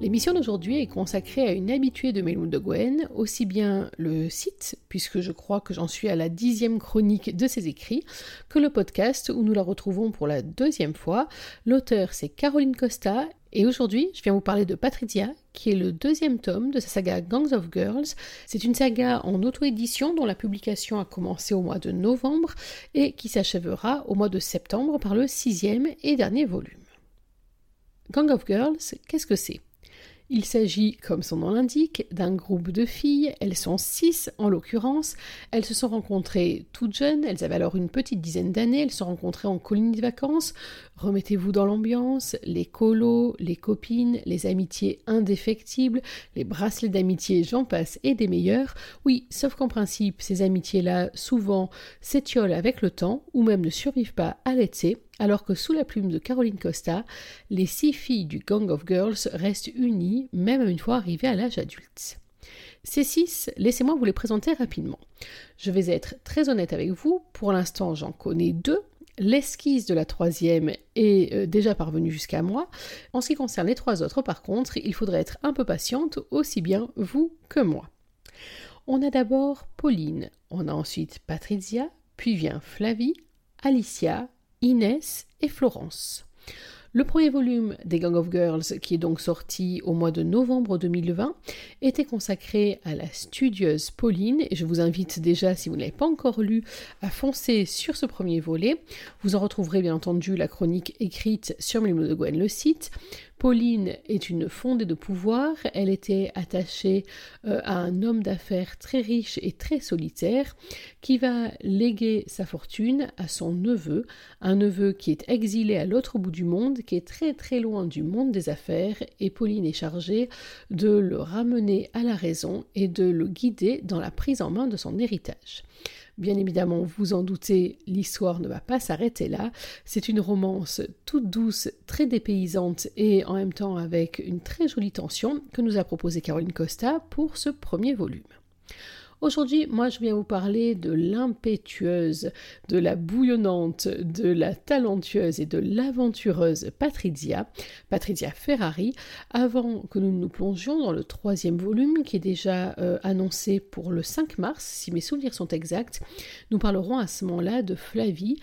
L'émission d'aujourd'hui est consacrée à une habituée de Méloun de Gwen, aussi bien le site, puisque je crois que j'en suis à la dixième chronique de ses écrits, que le podcast où nous la retrouvons pour la deuxième fois. L'auteur c'est Caroline Costa, et aujourd'hui je viens vous parler de Patricia, qui est le deuxième tome de sa saga Gangs of Girls. C'est une saga en auto-édition dont la publication a commencé au mois de novembre et qui s'achèvera au mois de septembre par le sixième et dernier volume. Gang of Girls, qu'est-ce que c'est? Il s'agit, comme son nom l'indique, d'un groupe de filles, elles sont six en l'occurrence, elles se sont rencontrées toutes jeunes, elles avaient alors une petite dizaine d'années, elles se sont rencontrées en colonie de vacances, remettez-vous dans l'ambiance, les colos, les copines, les amitiés indéfectibles, les bracelets d'amitié, j'en passe, et des meilleurs, oui, sauf qu'en principe, ces amitiés-là, souvent, s'étiolent avec le temps, ou même ne survivent pas à l'été, alors que sous la plume de Caroline Costa, les six filles du Gang of Girls restent unies, même une fois arrivées à l'âge adulte. Ces six, laissez-moi vous les présenter rapidement. Je vais être très honnête avec vous, pour l'instant j'en connais deux, L'esquisse de la troisième est euh, déjà parvenue jusqu'à moi. En ce qui concerne les trois autres, par contre, il faudrait être un peu patiente, aussi bien vous que moi. On a d'abord Pauline, on a ensuite Patricia, puis vient Flavie, Alicia, Inès et Florence. Le premier volume des Gang of Girls, qui est donc sorti au mois de novembre 2020, était consacré à la studieuse Pauline, et je vous invite déjà, si vous ne l'avez pas encore lu, à foncer sur ce premier volet. Vous en retrouverez bien entendu la chronique écrite sur Mélimo de Gwen, le site, Pauline est une fondée de pouvoir, elle était attachée euh, à un homme d'affaires très riche et très solitaire qui va léguer sa fortune à son neveu, un neveu qui est exilé à l'autre bout du monde, qui est très très loin du monde des affaires et Pauline est chargée de le ramener à la raison et de le guider dans la prise en main de son héritage. Bien évidemment, vous en doutez, l'histoire ne va pas s'arrêter là. C'est une romance toute douce, très dépaysante et en même temps avec une très jolie tension que nous a proposé Caroline Costa pour ce premier volume. Aujourd'hui, moi, je viens vous parler de l'impétueuse, de la bouillonnante, de la talentueuse et de l'aventureuse Patrizia, Patrizia Ferrari, avant que nous nous plongions dans le troisième volume qui est déjà euh, annoncé pour le 5 mars, si mes souvenirs sont exacts. Nous parlerons à ce moment-là de Flavie,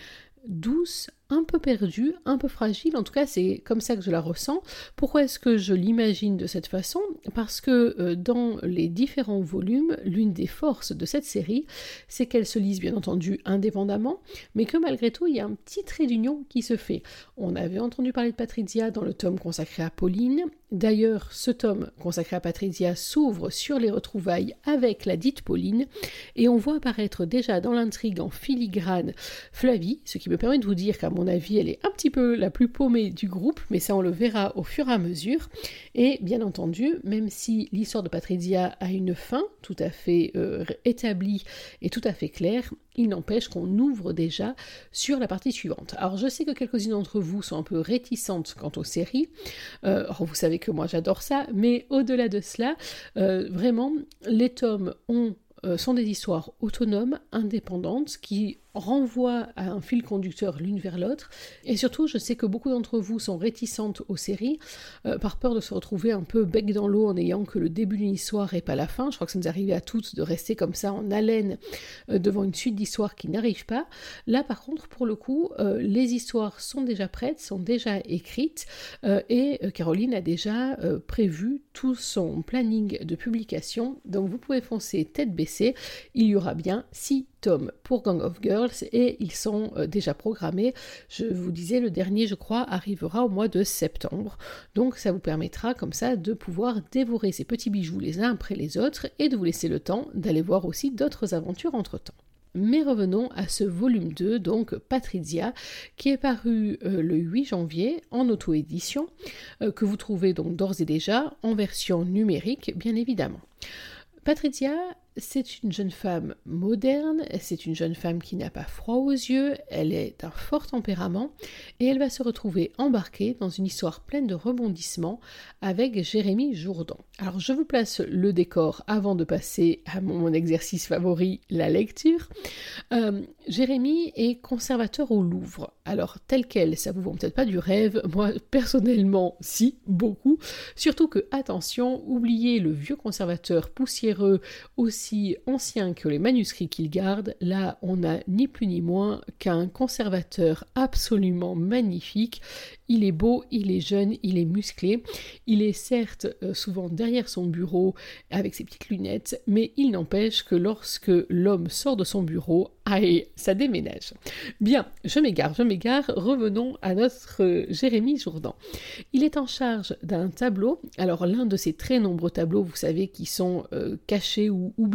douce, un peu perdue, un peu fragile, en tout cas c'est comme ça que je la ressens. Pourquoi est-ce que je l'imagine de cette façon? Parce que euh, dans les différents volumes, l'une des forces de cette série, c'est qu'elle se lise bien entendu indépendamment, mais que malgré tout, il y a un petit trait d'union qui se fait. On avait entendu parler de Patrizia dans le tome consacré à Pauline, D'ailleurs, ce tome consacré à Patrizia s'ouvre sur les retrouvailles avec la dite Pauline, et on voit apparaître déjà dans l'intrigue en filigrane Flavie, ce qui me permet de vous dire qu'à mon avis, elle est un petit peu la plus paumée du groupe, mais ça on le verra au fur et à mesure. Et bien entendu, même si l'histoire de Patrizia a une fin tout à fait euh, établie et tout à fait claire, il n'empêche qu'on ouvre déjà sur la partie suivante. Alors je sais que quelques-unes d'entre vous sont un peu réticentes quant aux séries. Euh, vous savez que moi j'adore ça, mais au-delà de cela, euh, vraiment, les tomes ont sont des histoires autonomes, indépendantes, qui renvoie à un fil conducteur l'une vers l'autre. Et surtout, je sais que beaucoup d'entre vous sont réticentes aux séries, euh, par peur de se retrouver un peu bec dans l'eau en ayant que le début d'une histoire et pas la fin. Je crois que ça nous arrive à toutes de rester comme ça en haleine euh, devant une suite d'histoires qui n'arrive pas. Là, par contre, pour le coup, euh, les histoires sont déjà prêtes, sont déjà écrites, et Caroline a déjà prévu tout son planning de publication. Donc vous pouvez foncer tête baissée. Il y aura bien six tomes pour Gang of Girls et ils sont euh, déjà programmés. Je vous disais, le dernier, je crois, arrivera au mois de septembre. Donc ça vous permettra comme ça de pouvoir dévorer ces petits bijoux les uns après les autres et de vous laisser le temps d'aller voir aussi d'autres aventures entre-temps. Mais revenons à ce volume 2, donc Patrizia, qui est paru euh, le 8 janvier en auto-édition, euh, que vous trouvez donc d'ores et déjà en version numérique, bien évidemment. Patrizia c'est une jeune femme moderne, c'est une jeune femme qui n'a pas froid aux yeux, elle est d'un fort tempérament et elle va se retrouver embarquée dans une histoire pleine de rebondissements avec Jérémy Jourdan. Alors je vous place le décor avant de passer à mon exercice favori, la lecture. Euh, Jérémy est conservateur au Louvre. Alors tel quel, ça vous vend peut-être pas du rêve, moi personnellement si, beaucoup. Surtout que, attention, oubliez le vieux conservateur poussiéreux aussi ancien que les manuscrits qu'il garde, là on n'a ni plus ni moins qu'un conservateur absolument magnifique. Il est beau, il est jeune, il est musclé. Il est certes euh, souvent derrière son bureau avec ses petites lunettes, mais il n'empêche que lorsque l'homme sort de son bureau, aïe, ça déménage. Bien, je m'égare, je m'égare. Revenons à notre euh, Jérémy Jourdan. Il est en charge d'un tableau. Alors l'un de ces très nombreux tableaux, vous savez, qui sont euh, cachés ou oubliés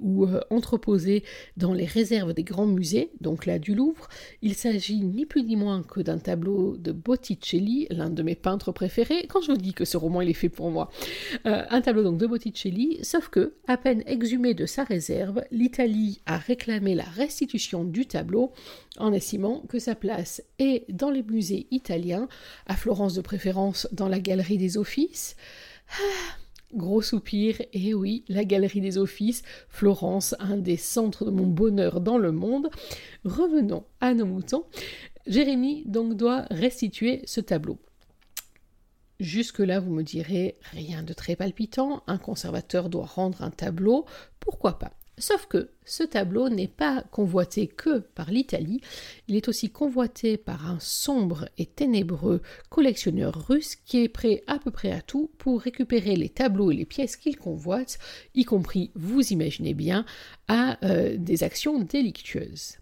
ou entreposés dans les réserves des grands musées, donc là du Louvre. Il s'agit ni plus ni moins que d'un tableau de Botticelli, l'un de mes peintres préférés, quand je vous dis que ce roman il est fait pour moi. Euh, un tableau donc de Botticelli, sauf que, à peine exhumé de sa réserve, l'Italie a réclamé la restitution du tableau en estimant que sa place est dans les musées italiens, à Florence de préférence dans la galerie des offices. Ah, gros soupir, et oui, la galerie des offices, Florence, un des centres de mon bonheur dans le monde. Revenons à nos moutons. Jérémy donc doit restituer ce tableau. Jusque-là, vous me direz, rien de très palpitant, un conservateur doit rendre un tableau, pourquoi pas? Sauf que ce tableau n'est pas convoité que par l'Italie, il est aussi convoité par un sombre et ténébreux collectionneur russe qui est prêt à peu près à tout pour récupérer les tableaux et les pièces qu'il convoite, y compris, vous imaginez bien, à euh, des actions délictueuses.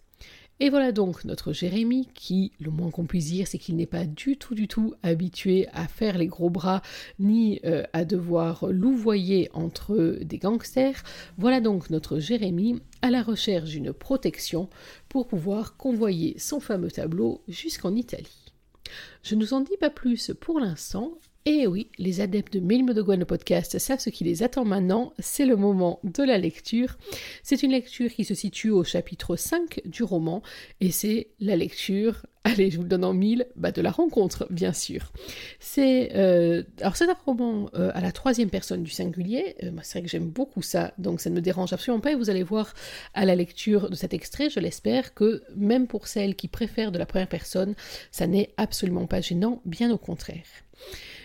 Et voilà donc notre Jérémie qui, le moins qu'on puisse dire, c'est qu'il n'est pas du tout du tout habitué à faire les gros bras ni euh, à devoir louvoyer entre des gangsters. Voilà donc notre Jérémie à la recherche d'une protection pour pouvoir convoyer son fameux tableau jusqu'en Italie. Je ne vous en dis pas plus pour l'instant, et oui, les adeptes de Mille de Gwen podcast savent ce qui les attend maintenant, c'est le moment de la lecture. C'est une lecture qui se situe au chapitre 5 du roman, et c'est la lecture, allez, je vous le donne en mille, bah de la rencontre, bien sûr. C'est, euh, un roman euh, à la troisième personne du singulier, euh, c'est vrai que j'aime beaucoup ça, donc ça ne me dérange absolument pas, et vous allez voir à la lecture de cet extrait, je l'espère, que même pour celles qui préfèrent de la première personne, ça n'est absolument pas gênant, bien au contraire.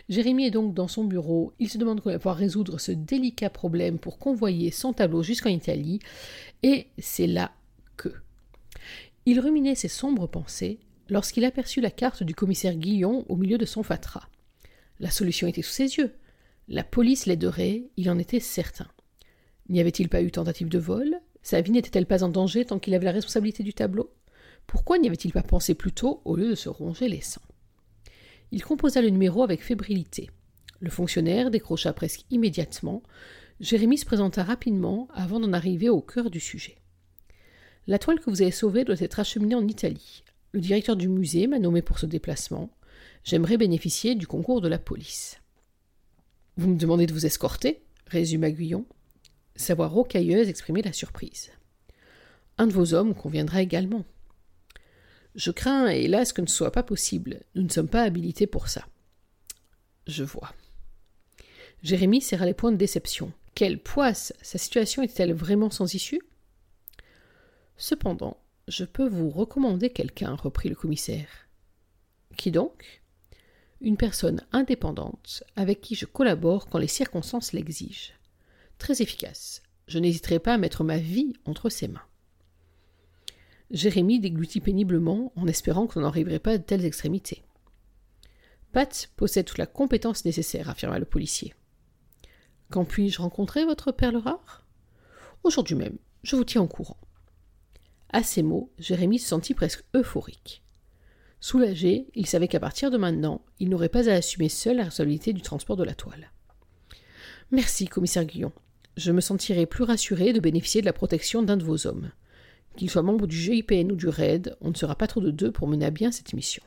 Jérémy est donc dans son bureau, il se demande comment il va pouvoir résoudre ce délicat problème pour convoyer son tableau jusqu'en Italie, et c'est là que. Il ruminait ses sombres pensées lorsqu'il aperçut la carte du commissaire Guillon au milieu de son fatras. La solution était sous ses yeux. La police l'aiderait, il en était certain. N'y avait-il pas eu tentative de vol? Sa vie n'était-elle pas en danger tant qu'il avait la responsabilité du tableau? Pourquoi n'y avait-il pas pensé plus tôt au lieu de se ronger les sangs il composa le numéro avec fébrilité. Le fonctionnaire décrocha presque immédiatement. Jérémie se présenta rapidement avant d'en arriver au cœur du sujet. La toile que vous avez sauvée doit être acheminée en Italie. Le directeur du musée m'a nommé pour ce déplacement. J'aimerais bénéficier du concours de la police. Vous me demandez de vous escorter? résuma Guyon. Sa voix rocailleuse exprimait la surprise. Un de vos hommes conviendra également. Je crains, hélas, que ce ne soit pas possible. Nous ne sommes pas habilités pour ça. Je vois. Jérémie serra les points de déception. Quelle poisse Sa situation était-elle vraiment sans issue? Cependant, je peux vous recommander quelqu'un, reprit le commissaire. Qui donc? Une personne indépendante avec qui je collabore quand les circonstances l'exigent. Très efficace. Je n'hésiterai pas à mettre ma vie entre ses mains. Jérémie déglutit péniblement en espérant qu'on n'en arriverait pas à de telles extrémités. Pat possède toute la compétence nécessaire, affirma le policier. Quand puis-je rencontrer votre perle rare Aujourd'hui même, je vous tiens au courant. À ces mots, Jérémie se sentit presque euphorique. Soulagé, il savait qu'à partir de maintenant, il n'aurait pas à assumer seul la responsabilité du transport de la toile. Merci, commissaire Guillon. Je me sentirai plus rassuré de bénéficier de la protection d'un de vos hommes. Qu'il soit membre du GIPN ou du RAID, on ne sera pas trop de deux pour mener à bien cette mission.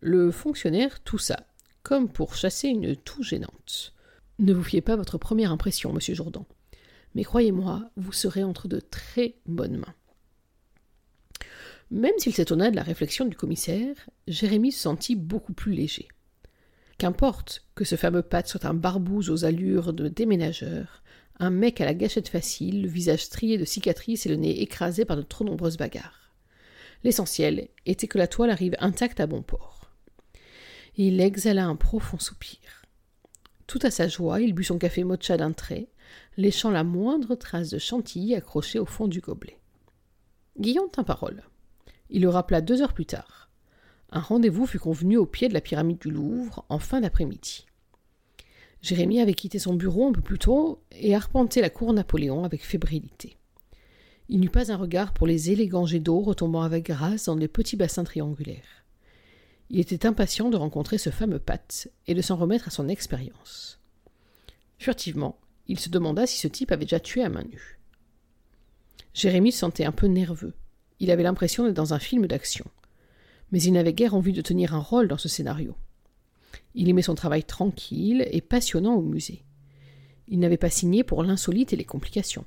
Le fonctionnaire toussa, comme pour chasser une toux gênante. Ne vous fiez pas à votre première impression, monsieur Jourdan. Mais croyez-moi, vous serez entre de très bonnes mains. Même s'il s'étonna de la réflexion du commissaire, Jérémie se sentit beaucoup plus léger. Qu'importe que ce fameux Pat soit un barbouze aux allures de déménageur, un mec à la gâchette facile, le visage strié de cicatrices et le nez écrasé par de trop nombreuses bagarres. L'essentiel était que la toile arrive intacte à bon port. Il exhala un profond soupir. Tout à sa joie, il but son café mocha d'un trait, léchant la moindre trace de chantilly accrochée au fond du gobelet. Guillaume tint parole. Il le rappela deux heures plus tard. Un rendez-vous fut convenu au pied de la pyramide du Louvre en fin d'après-midi. Jérémie avait quitté son bureau un peu plus tôt et arpenté la cour Napoléon avec fébrilité. Il n'eut pas un regard pour les élégants jets d'eau retombant avec grâce dans les petits bassins triangulaires. Il était impatient de rencontrer ce fameux Pat et de s'en remettre à son expérience. Furtivement, il se demanda si ce type avait déjà tué à main nue. Jérémie se sentait un peu nerveux. Il avait l'impression d'être dans un film d'action. Mais il n'avait guère envie de tenir un rôle dans ce scénario. Il aimait son travail tranquille et passionnant au musée. Il n'avait pas signé pour l'insolite et les complications.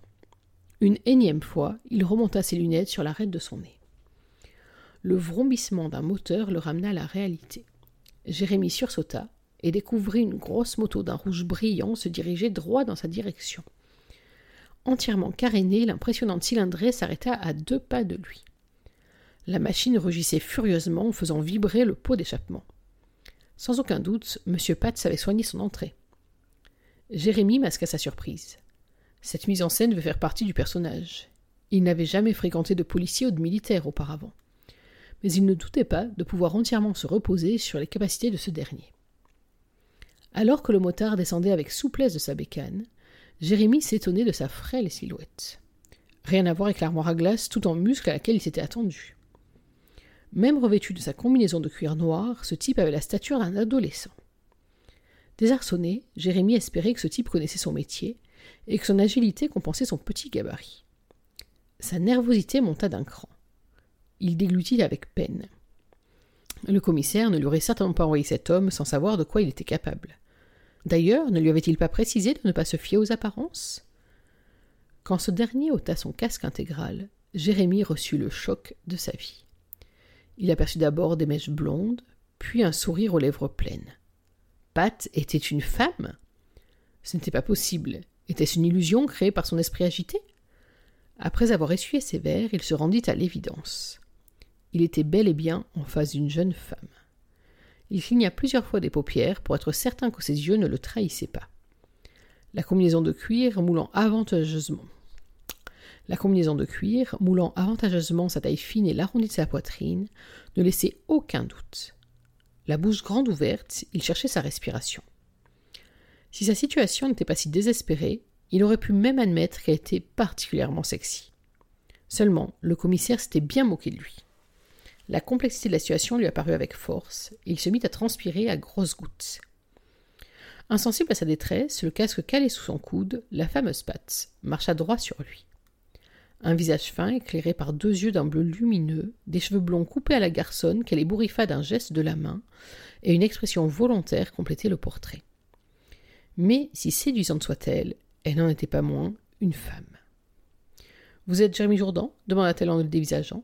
Une énième fois, il remonta ses lunettes sur l'arête de son nez. Le vrombissement d'un moteur le ramena à la réalité. Jérémie sursauta et découvrit une grosse moto d'un rouge brillant se diriger droit dans sa direction. Entièrement carénée, l'impressionnante cylindrée s'arrêta à deux pas de lui. La machine rugissait furieusement en faisant vibrer le pot d'échappement. Sans aucun doute, M. Patz avait soigné son entrée. Jérémie masqua sa surprise. Cette mise en scène devait faire partie du personnage. Il n'avait jamais fréquenté de policier ou de militaire auparavant. Mais il ne doutait pas de pouvoir entièrement se reposer sur les capacités de ce dernier. Alors que le motard descendait avec souplesse de sa bécane, Jérémie s'étonnait de sa frêle silhouette. Rien à voir avec l'armoire à glace tout en muscle à laquelle il s'était attendu. Même revêtu de sa combinaison de cuir noir, ce type avait la stature d'un adolescent. Désarçonné, Jérémie espérait que ce type connaissait son métier et que son agilité compensait son petit gabarit. Sa nervosité monta d'un cran. Il déglutit avec peine. Le commissaire ne lui aurait certainement pas envoyé cet homme sans savoir de quoi il était capable. D'ailleurs, ne lui avait-il pas précisé de ne pas se fier aux apparences? Quand ce dernier ôta son casque intégral, Jérémie reçut le choc de sa vie. Il aperçut d'abord des mèches blondes, puis un sourire aux lèvres pleines. Pat était une femme? Ce n'était pas possible. Était-ce une illusion créée par son esprit agité? Après avoir essuyé ses verres, il se rendit à l'évidence. Il était bel et bien en face d'une jeune femme. Il cligna plusieurs fois des paupières pour être certain que ses yeux ne le trahissaient pas. La combinaison de cuir moulant avantageusement. La combinaison de cuir, moulant avantageusement sa taille fine et l'arrondi de sa poitrine, ne laissait aucun doute. La bouche grande ouverte, il cherchait sa respiration. Si sa situation n'était pas si désespérée, il aurait pu même admettre qu'elle était particulièrement sexy. Seulement, le commissaire s'était bien moqué de lui. La complexité de la situation lui apparut avec force, et il se mit à transpirer à grosses gouttes. Insensible à sa détresse, le casque calé sous son coude, la fameuse patte marcha droit sur lui. Un visage fin, éclairé par deux yeux d'un bleu lumineux, des cheveux blonds coupés à la garçonne qu'elle ébouriffa d'un geste de la main, et une expression volontaire complétaient le portrait. Mais, si séduisante soit-elle, elle n'en était pas moins une femme. Vous êtes Jérémy Jourdan? demanda-t-elle en le dévisageant.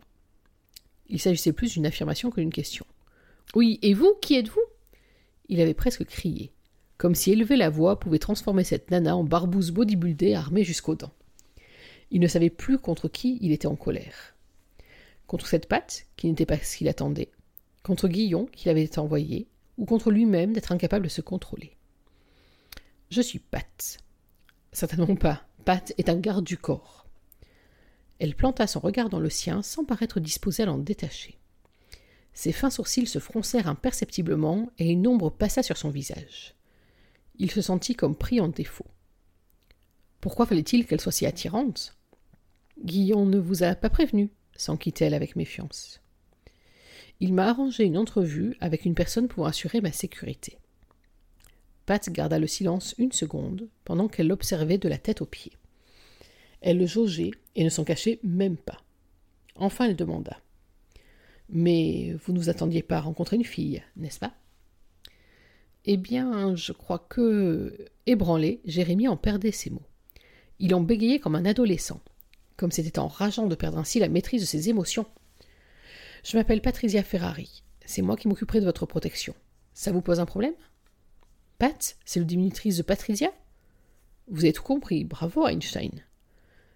Il s'agissait plus d'une affirmation que d'une question. Oui, et vous, qui êtes-vous? Il avait presque crié, comme si élever la voix pouvait transformer cette nana en barbouze bodybuildée armée jusqu'aux dents. Il ne savait plus contre qui il était en colère. Contre cette patte, qui n'était pas ce qu'il attendait, contre Guillon, qui l'avait envoyé, ou contre lui-même d'être incapable de se contrôler. Je suis Pat. Certainement pas. Pat est un garde du corps. Elle planta son regard dans le sien sans paraître disposée à l'en détacher. Ses fins sourcils se froncèrent imperceptiblement et une ombre passa sur son visage. Il se sentit comme pris en défaut. Pourquoi fallait-il qu'elle soit si attirante? Guillaume ne vous a pas prévenu, s'enquit-elle avec méfiance. Il m'a arrangé une entrevue avec une personne pour assurer ma sécurité. Pat garda le silence une seconde pendant qu'elle l'observait de la tête aux pieds. Elle le jaugeait et ne s'en cachait même pas. Enfin, elle demanda Mais vous ne vous attendiez pas à rencontrer une fille, n'est-ce pas? Eh bien, je crois que. Ébranlé, Jérémie en perdait ses mots. Il en bégayait comme un adolescent, comme c'était enrageant de perdre ainsi la maîtrise de ses émotions. Je m'appelle Patricia Ferrari. C'est moi qui m'occuperai de votre protection. Ça vous pose un problème? Pat, c'est le diminutrice de Patricia? Vous avez tout compris, bravo Einstein.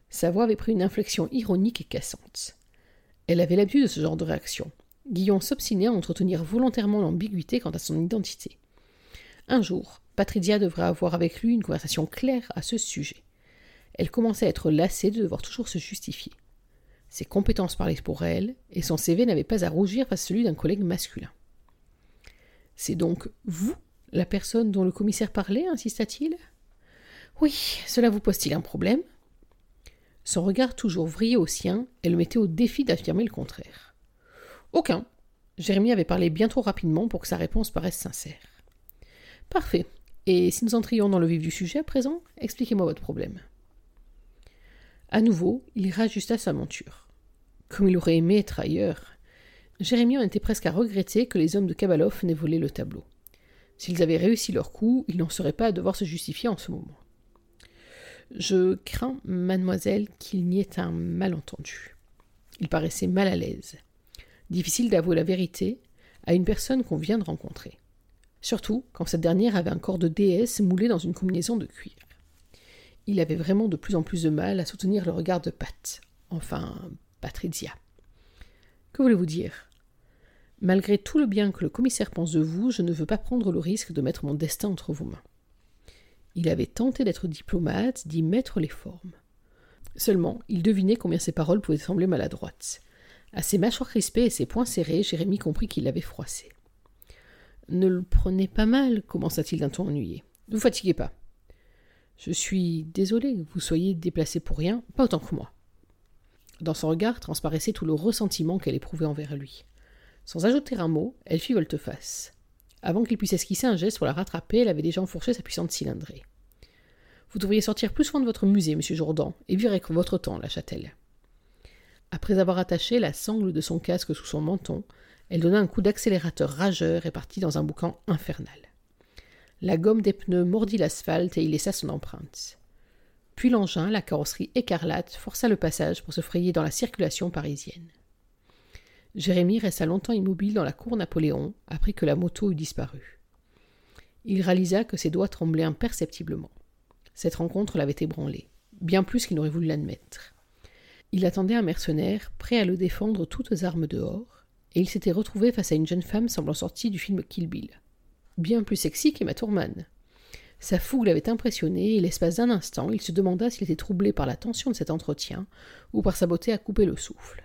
Sa voix avait pris une inflexion ironique et cassante. Elle avait l'habitude de ce genre de réaction. Guillaume s'obstinait à entretenir volontairement l'ambiguïté quant à son identité. Un jour, Patricia devrait avoir avec lui une conversation claire à ce sujet. Elle commençait à être lassée de devoir toujours se justifier. Ses compétences parlaient pour elle, et son CV n'avait pas à rougir face à celui d'un collègue masculin. C'est donc vous, la personne dont le commissaire parlait? insista-t-il. Oui, cela vous pose-t-il un problème? Son regard toujours vrillé au sien, elle le mettait au défi d'affirmer le contraire. Aucun. Jérémie avait parlé bien trop rapidement pour que sa réponse paraisse sincère. Parfait. Et si nous entrions dans le vif du sujet à présent, expliquez-moi votre problème. À nouveau, il rajusta sa monture. Comme il aurait aimé être ailleurs. Jérémie en était presque à regretter que les hommes de Kabalov n'aient volé le tableau. S'ils avaient réussi leur coup, ils n'en seraient pas à devoir se justifier en ce moment. Je crains, mademoiselle, qu'il n'y ait un malentendu. Il paraissait mal à l'aise. Difficile d'avouer la vérité à une personne qu'on vient de rencontrer. Surtout quand cette dernière avait un corps de déesse moulé dans une combinaison de cuir il avait vraiment de plus en plus de mal à soutenir le regard de Pat, enfin Patricia. Que voulez-vous dire? Malgré tout le bien que le commissaire pense de vous, je ne veux pas prendre le risque de mettre mon destin entre vos mains. Il avait tenté d'être diplomate, d'y mettre les formes. Seulement, il devinait combien ses paroles pouvaient sembler maladroites. À ses mâchoires crispées et ses poings serrés, Jérémie comprit qu'il l'avait froissé. Ne le prenez pas mal, commença-t-il d'un ton ennuyé. Ne vous fatiguez pas. Je suis désolé que vous soyez déplacé pour rien, pas autant que moi. Dans son regard transparaissait tout le ressentiment qu'elle éprouvait envers lui. Sans ajouter un mot, elle fit volte-face. Avant qu'il puisse esquisser un geste pour la rattraper, elle avait déjà enfourché sa puissante cylindrée. Vous devriez sortir plus soin de votre musée, monsieur Jourdan, et vivre avec votre temps, lâcha-t-elle. Après avoir attaché la sangle de son casque sous son menton, elle donna un coup d'accélérateur rageur et partit dans un boucan infernal. La gomme des pneus mordit l'asphalte et y laissa son empreinte. Puis l'engin, la carrosserie écarlate, força le passage pour se frayer dans la circulation parisienne. Jérémie resta longtemps immobile dans la cour Napoléon, après que la moto eut disparu. Il réalisa que ses doigts tremblaient imperceptiblement. Cette rencontre l'avait ébranlé, bien plus qu'il n'aurait voulu l'admettre. Il attendait un mercenaire, prêt à le défendre toutes armes dehors, et il s'était retrouvé face à une jeune femme semblant sortie du film Kill Bill bien plus sexy qu'Emma Tourman. Sa fougue l'avait impressionné, et l'espace d'un instant, il se demanda s'il était troublé par la tension de cet entretien, ou par sa beauté à couper le souffle.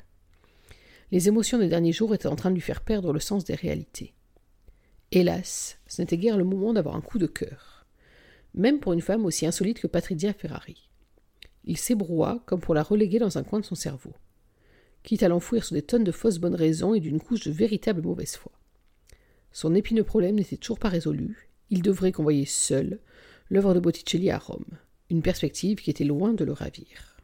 Les émotions des derniers jours étaient en train de lui faire perdre le sens des réalités. Hélas, ce n'était guère le moment d'avoir un coup de cœur, même pour une femme aussi insolite que Patricia Ferrari. Il s'ébroua comme pour la reléguer dans un coin de son cerveau, quitte à l'enfouir sous des tonnes de fausses bonnes raisons et d'une couche de véritable mauvaise foi. Son épineux problème n'était toujours pas résolu. Il devrait convoyer seul l'œuvre de Botticelli à Rome, une perspective qui était loin de le ravir.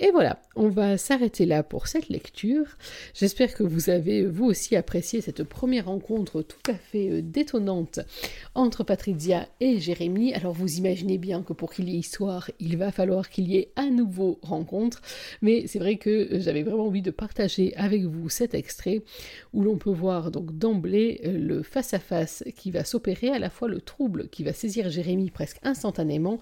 Et voilà, on va s'arrêter là pour cette lecture. J'espère que vous avez vous aussi apprécié cette première rencontre tout à fait euh, détonnante entre Patricia et Jérémie. Alors vous imaginez bien que pour qu'il y ait histoire, il va falloir qu'il y ait à nouveau rencontre. Mais c'est vrai que j'avais vraiment envie de partager avec vous cet extrait où l'on peut voir donc d'emblée euh, le face-à-face qui va s'opérer, à la fois le trouble qui va saisir Jérémie presque instantanément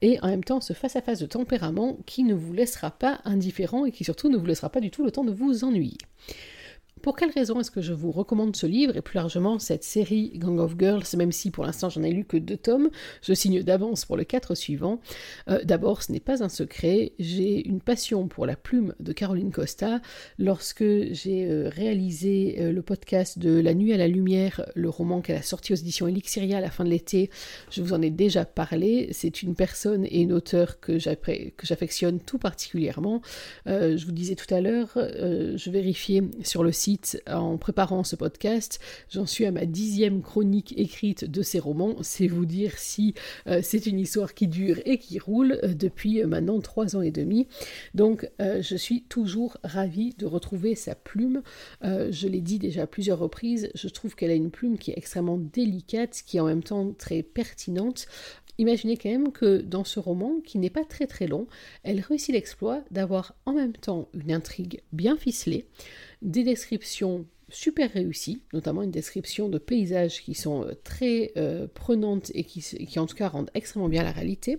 et en même temps ce face à -face de tempérament qui ne vous laissera pas indifférent et qui surtout ne vous laissera pas du tout le temps de vous ennuyer. Pour quelle raison est-ce que je vous recommande ce livre et plus largement cette série Gang of Girls, même si pour l'instant j'en ai lu que deux tomes, je signe d'avance pour le quatre suivant. Euh, d'abord, ce n'est pas un secret, j'ai une passion pour la plume de Caroline Costa. Lorsque j'ai euh, réalisé euh, le podcast de La nuit à la lumière, le roman qu'elle a sorti aux éditions Elixiria à la fin de l'été, je vous en ai déjà parlé. C'est une personne et une auteure que j'affectionne tout particulièrement. je vous disais tout à l'heure, je vérifiais sur le site en préparant ce podcast, j'en suis à ma dixième chronique écrite de ces romans. C'est vous dire si euh, c'est une histoire qui dure et qui roule euh, depuis maintenant trois ans et demi. Donc je suis toujours ravie de retrouver sa plume. je l'ai dit déjà plusieurs reprises, je trouve qu'elle a une plume qui est extrêmement délicate, qui est en même temps très pertinente. Imaginez quand même que dans ce roman, qui n'est pas très très long, elle réussit l'exploit d'avoir en même temps une intrigue bien ficelée, des descriptions super réussi, notamment une description de paysages qui sont euh, très euh, prenantes et qui, qui, en tout cas rendent extrêmement bien la réalité,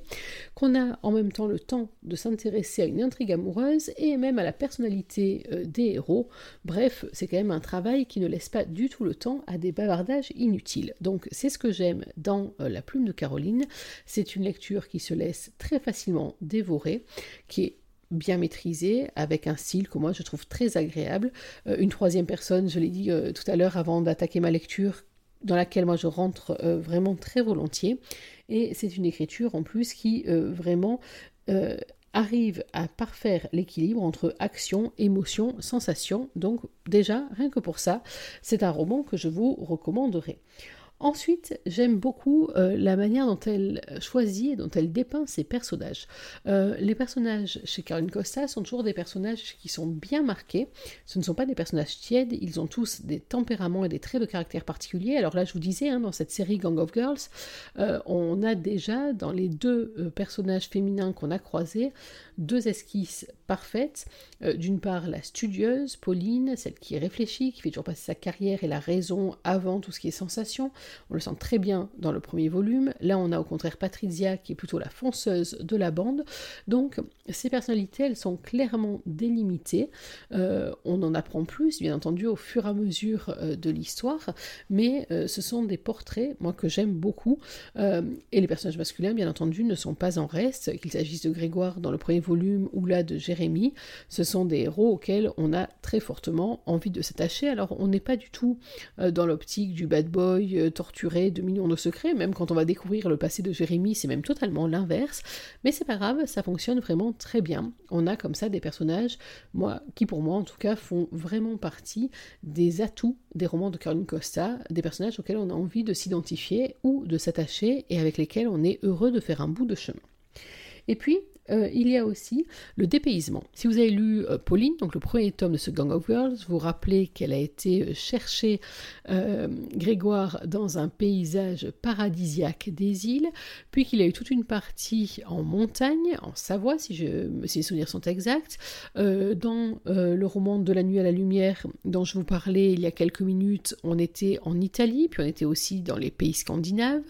qu'on a en même temps le temps de s'intéresser à une intrigue amoureuse et même à la personnalité euh, des héros. Bref, c'est quand même un travail qui ne laisse pas du tout le temps à des bavardages inutiles. Donc c'est ce que j'aime dans La plume de Caroline, c'est une lecture qui se laisse très facilement dévorer, qui est bien maîtrisé, avec un style que moi je trouve très agréable. Euh, une troisième personne, je l'ai dit euh, tout à l'heure avant d'attaquer ma lecture, dans laquelle moi je rentre euh, vraiment très volontiers. Et c'est une écriture en plus qui vraiment arrive à parfaire l'équilibre entre action, émotion, sensation. Donc déjà, rien que pour ça, c'est un roman que je vous recommanderai. Ensuite, j'aime beaucoup euh, la manière dont elle choisit et dont elle dépeint ses personnages. Euh, les personnages chez Caroline Costa sont toujours des personnages qui sont bien marqués. Ce ne sont pas des personnages tièdes, ils ont tous des tempéraments et des traits de caractère particuliers. Alors là, je vous disais, hein, dans cette série Gang of Girls, euh, on a déjà dans les deux personnages féminins qu'on a croisés deux esquisses parfaites. D'une part, la studieuse, Pauline, celle qui est réfléchie, qui fait toujours passer sa carrière et la raison avant tout ce qui est sensation. On le sent très bien dans le premier volume. Là, on a au contraire Patrizia qui est plutôt la fonceuse de la bande. Donc, ces personnalités, elles sont clairement délimitées. Euh, on en apprend plus, bien entendu, au fur et à mesure euh, de l'histoire, mais euh, ce sont des portraits, moi, que j'aime beaucoup. et les personnages masculins, bien entendu, ne sont pas en reste, qu'il s'agisse de Grégoire dans le premier volume ou là de Ce sont des héros auxquels on a très fortement envie de s'attacher. Alors, on n'est pas du tout dans l'optique du bad boy torturé de millions de secrets, même quand on va découvrir le passé de Jérémie, c'est même totalement l'inverse. Mais c'est pas grave, ça fonctionne vraiment très bien. On a comme ça des personnages, moi, qui pour moi en tout cas font vraiment partie des atouts des romans de Caroline Costa, des personnages auxquels on a envie de s'identifier ou de s'attacher et avec lesquels on est heureux de faire un bout de chemin. Et puis, euh, il y a aussi le dépaysement. Si vous avez lu euh, Pauline, donc le premier tome de ce Gang of Girls, vous rappelez qu'elle a été euh, chercher Grégoire dans un paysage paradisiaque des îles, puis qu'il a eu toute une partie en montagne, en Savoie, si, je, les souvenirs sont exacts. dans le roman De la nuit à la lumière, dont je vous parlais il y a quelques minutes, on était en Italie, puis on était aussi dans les pays scandinaves.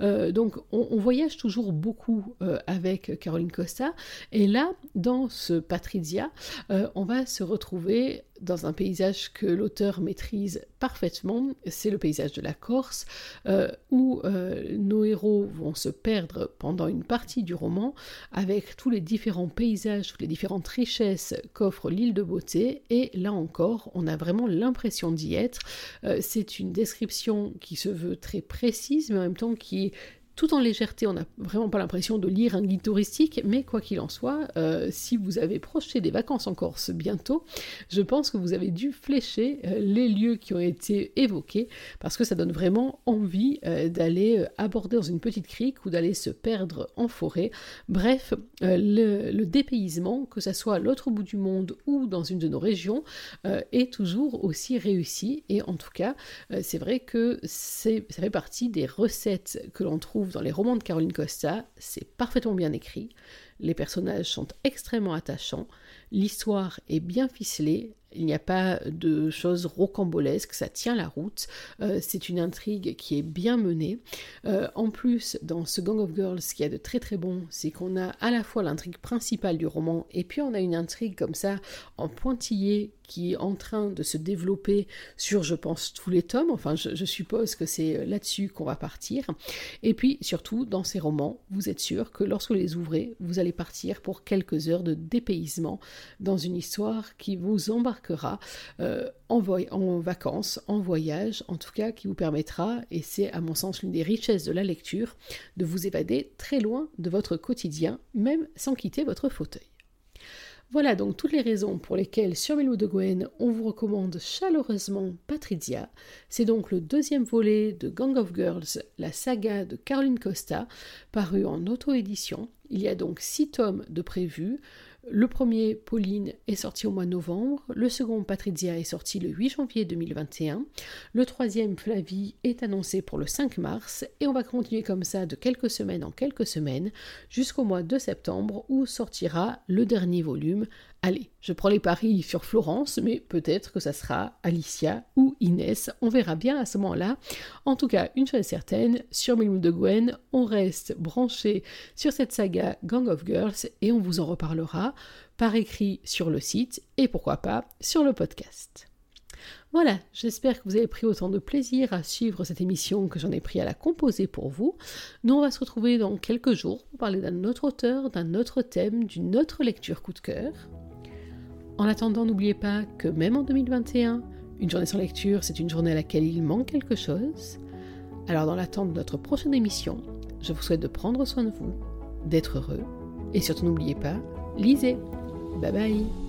donc on, on, voyage toujours beaucoup avec Caroline Costa et là, dans ce Patrizia, euh, on va se retrouver dans un paysage que l'auteur maîtrise parfaitement, c'est le paysage de la Corse, euh, où euh, nos héros vont se perdre pendant une partie du roman avec tous les différents paysages, toutes les différentes richesses qu'offre l'île de beauté, et là encore, on a vraiment l'impression d'y être. c'est une description qui se veut très précise, mais en même temps qui tout en légèreté, on n'a vraiment pas l'impression de lire un guide touristique, mais quoi qu'il en soit, euh, si vous avez projeté des vacances en Corse bientôt, je pense que vous avez dû flécher euh, les lieux qui ont été évoqués, parce que ça donne vraiment envie euh, d'aller aborder dans une petite crique ou d'aller se perdre en forêt. Bref, le, le, dépaysement, que ce soit à l'autre bout du monde ou dans une de nos régions, est toujours aussi réussi, et en tout cas, c'est vrai que ça fait partie des recettes que l'on trouve dans les romans de Caroline Costa, c'est parfaitement bien écrit, les personnages sont extrêmement attachants, l'histoire est bien ficelée, il n'y a pas de choses rocambolesques, ça tient la route, euh, c'est une intrigue qui est bien menée. Euh, en plus, dans ce Gang of Girls, ce qui a de très très bon, c'est qu'on a à la fois l'intrigue principale du roman, et puis on a une intrigue comme ça en pointillé qui est en train de se développer sur, je pense, tous les tomes. Enfin, je, suppose que c'est là-dessus qu'on va partir. Et puis, surtout, dans ces romans, vous êtes sûr que lorsque vous les ouvrez, vous allez partir pour quelques heures de dépaysement dans une histoire qui vous embarquera euh, en, vacances, en voyage, en tout cas qui vous permettra, et c'est à mon sens l'une des richesses de la lecture, de vous évader très loin de votre quotidien, même sans quitter votre fauteuil. Voilà donc toutes les raisons pour lesquelles sur Melou de Gwen, on vous recommande chaleureusement Patricia. C'est donc le deuxième volet de Gang of Girls, la saga de Caroline Costa, paru en auto-édition. Il y a donc six tomes de prévus. Le premier, Pauline, est sorti au mois de novembre. Le second, Patrizia, est sorti le 8 janvier 2021. Le troisième, Flavie, est annoncé pour le 5 mars. Et on va continuer comme ça de quelques semaines en quelques semaines jusqu'au mois de septembre où sortira le dernier volume. Allez, je prends les paris sur Florence, mais peut-être que ça sera Alicia ou Inès. On verra bien à ce moment-là. En tout cas, une chose est certaine, sur Milou de Gwen, on reste branché sur cette saga Gang of Girls et on vous en reparlera par écrit sur le site et pourquoi pas sur le podcast. Voilà, j'espère que vous avez pris autant de plaisir à suivre cette émission que j'en ai pris à la composer pour vous. Nous, on va se retrouver dans quelques jours pour parler d'un autre auteur, d'un autre thème, d'une autre lecture coup de cœur. En attendant, n'oubliez pas que même en 2021, une journée sans lecture, c'est une journée à laquelle il manque quelque chose. Alors dans l'attente de notre prochaine émission, je vous souhaite de prendre soin de vous, d'être heureux, et surtout n'oubliez pas, lisez. Bye bye